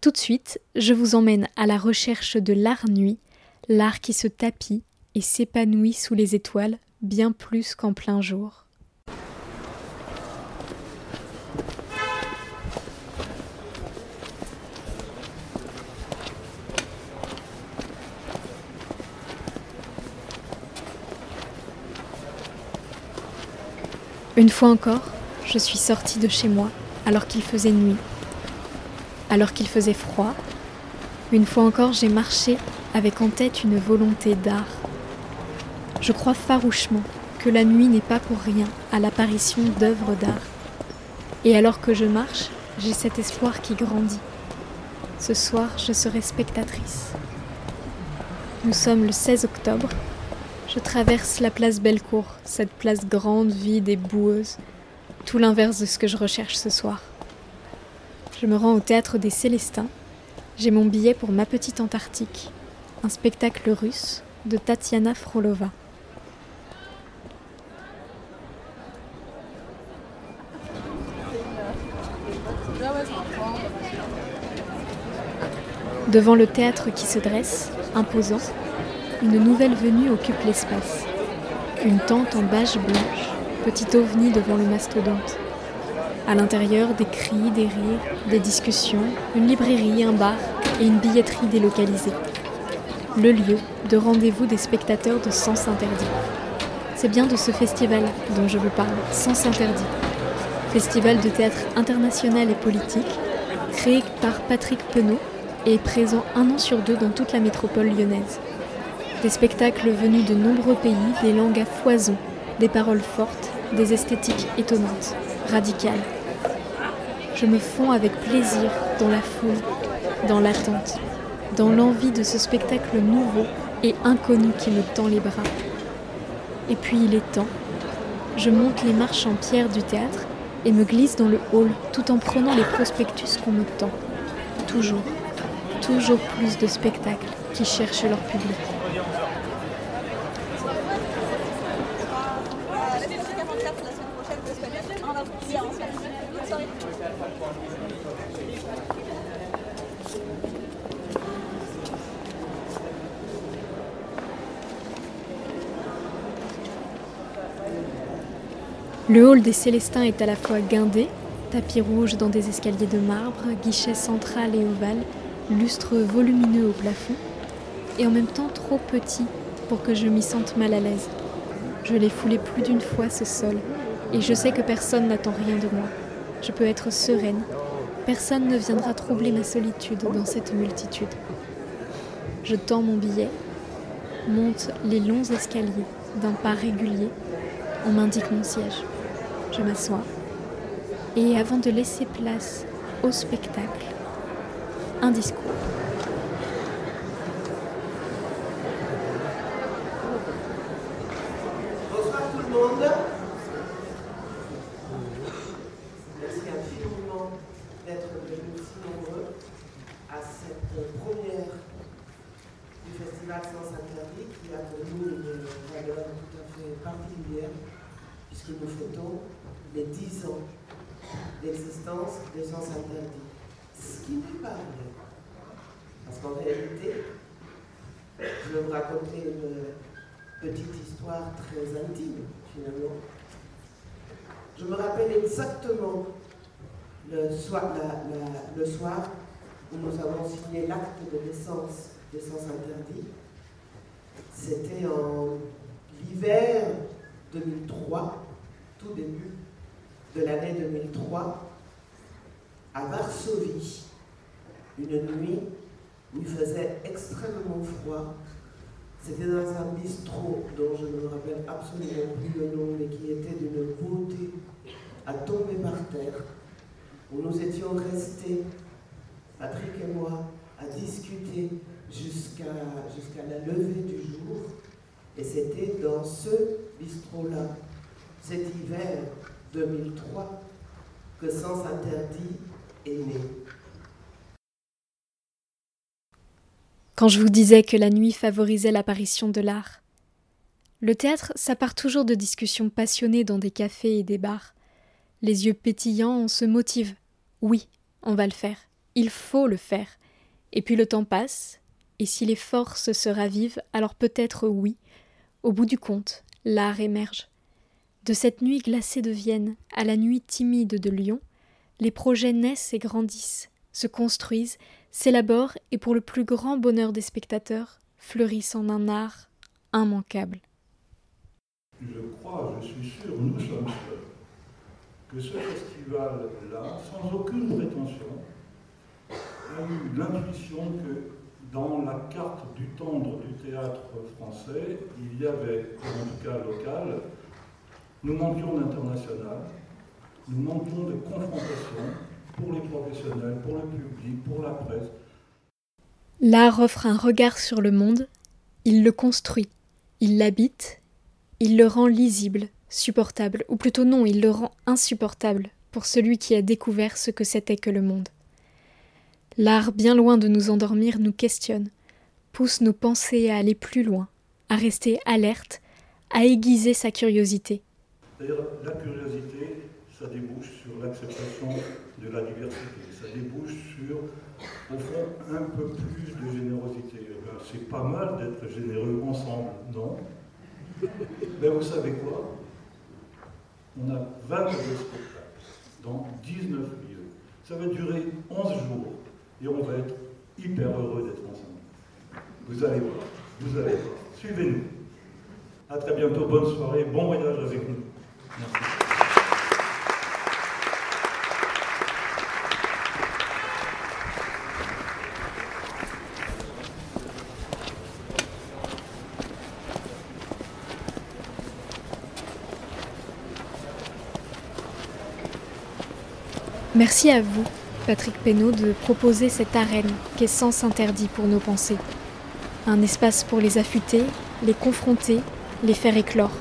Tout de suite, je vous emmène à la recherche de l'art nuit, l'art qui se tapit et s'épanouit sous les étoiles bien plus qu'en plein jour. Une fois encore, je suis sortie de chez moi alors qu'il faisait nuit, alors qu'il faisait froid. Une fois encore, j'ai marché avec en tête une volonté d'art. Je crois farouchement que la nuit n'est pas pour rien à l'apparition d'œuvres d'art. Et alors que je marche, j'ai cet espoir qui grandit. Ce soir, je serai spectatrice. Nous sommes le 16 octobre je traverse la place Bellecour, cette place grande, vide et boueuse, tout l'inverse de ce que je recherche ce soir. Je me rends au théâtre des Célestins. J'ai mon billet pour Ma Petite Antarctique, un spectacle russe de Tatiana Frolova. Devant le théâtre qui se dresse, imposant, une nouvelle venue occupe l'espace. Une tente en bâche blanche, petit ovni devant le mastodonte. À l'intérieur, des cris, des rires, des discussions, une librairie, un bar et une billetterie délocalisée. Le lieu de rendez-vous des spectateurs de Sens Interdit. C'est bien de ce festival dont je vous parle, Sens Interdit. Festival de théâtre international et politique, créé par Patrick Penaud et présent un an sur deux dans toute la métropole lyonnaise. Des spectacles venus de nombreux pays, des langues à foison, des paroles fortes, des esthétiques étonnantes, radicales. Je me fonds avec plaisir dans la foule, dans l'attente, dans l'envie de ce spectacle nouveau et inconnu qui me tend les bras. Et puis il est temps. Je monte les marches en pierre du théâtre et me glisse dans le hall tout en prenant les prospectus qu'on me tend. Toujours, toujours plus de spectacles qui cherchent leur public. Le hall des Célestins est à la fois guindé, tapis rouge dans des escaliers de marbre, guichet central et ovale, lustre volumineux au plafond, et en même temps trop petit pour que je m'y sente mal à l'aise. Je l'ai foulé plus d'une fois ce sol, et je sais que personne n'attend rien de moi. Je peux être sereine. Personne ne viendra troubler ma solitude dans cette multitude. Je tends mon billet, monte les longs escaliers d'un pas régulier. On m'indique mon siège. Je m'assois et avant de laisser place au spectacle, un discours. Bonsoir tout le monde. Merci infiniment d'être venus si nombreux à cette première du Festival Sans Interdit qui a pour nous une valeur tout à fait particulière puisque nous fêtons les 10 ans d'existence de Sens Interdit. Ce qui n'est pas rien. Parce qu'en réalité, je vais vous raconter une petite histoire très intime, finalement. Je me rappelle exactement le soir où nous avons signé l'acte de naissance des Sens Interdits. C'était en l'hiver 2003, tout début de l'année 2003, à Varsovie, une nuit où il faisait extrêmement froid. C'était dans un bistrot dont je ne me rappelle absolument plus le nom, mais qui était d'une beauté à tomber par terre, où nous étions restés, Patrick et moi, à discuter jusqu'à jusqu'à la levée du jour. Dans ce bistrot-là, cet hiver 2003, que Sens Interdit est né. Quand je vous disais que la nuit favorisait l'apparition de l'art. Le théâtre, ça part toujours de discussions passionnées dans des cafés et des bars. Les yeux pétillants, on se motive. Oui, on va le faire. il faut le faire. Et puis le temps passe, et si les forces se ravivent, alors peut-être oui. Au bout du compte, l'art émerge. De cette nuit glacée de Vienne à la nuit timide de Lyon, les projets naissent et grandissent, se construisent, s'élaborent et pour le plus grand bonheur des spectateurs, fleurissent en un art immanquable. Je crois, je suis sûr, nous sommes que ce festival-là, sans aucune prétention, a eu l'intuition que dans la carte du tendre du théâtre français, il y avait, en tout cas local, nous manquions d'international, nous manquions de confrontation pour les professionnels, pour le public, pour la presse. L'art offre un regard sur le monde, il le construit, il l'habite, il le rend lisible, supportable, ou plutôt non, il le rend insupportable pour celui qui a découvert ce que c'était que le monde. L'art, bien loin de nous endormir, nous questionne, pousse nos pensées à aller plus loin, à rester alerte, à aiguiser sa curiosité. D'ailleurs, la curiosité, ça débouche sur l'acceptation de la diversité, ça débouche sur, au fond, un peu plus de générosité. Eh c'est pas mal d'être généreux ensemble, non? Mais vous savez quoi? On a 22 spectacles dans 19 lieux. Ça va durer 11 jours et on va être hyper heureux d'être ensemble. Vous allez voir, vous allez voir. Suivez-nous. À très bientôt, bonne soirée, bon voyage avec nous. Merci. Merci à vous Patrick Pénaud de proposer cette arène qui est sens interdit pour nos pensées. Un espace pour les affûter, les confronter, les faire éclore.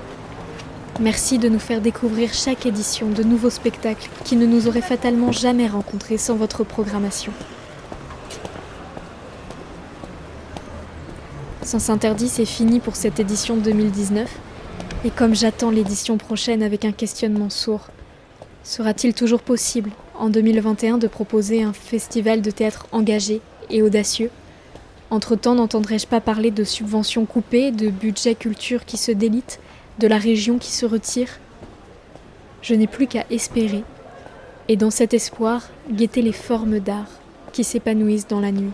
Merci de nous faire découvrir chaque édition de nouveaux spectacles qui ne nous auraient fatalement jamais rencontrés sans votre programmation. Sens interdit, c'est fini pour cette édition 2019. Et comme j'attends l'édition prochaine avec un questionnement sourd, sera-t-il toujours possible en 2021 de proposer un festival de théâtre engagé et audacieux. Entre-temps, n'entendrai-je pas parler de subventions coupées, de budget culture qui se délite, de la région qui se retire? Je n'ai plus qu'à espérer, et dans cet espoir, guetter les formes d'art qui s'épanouissent dans la nuit.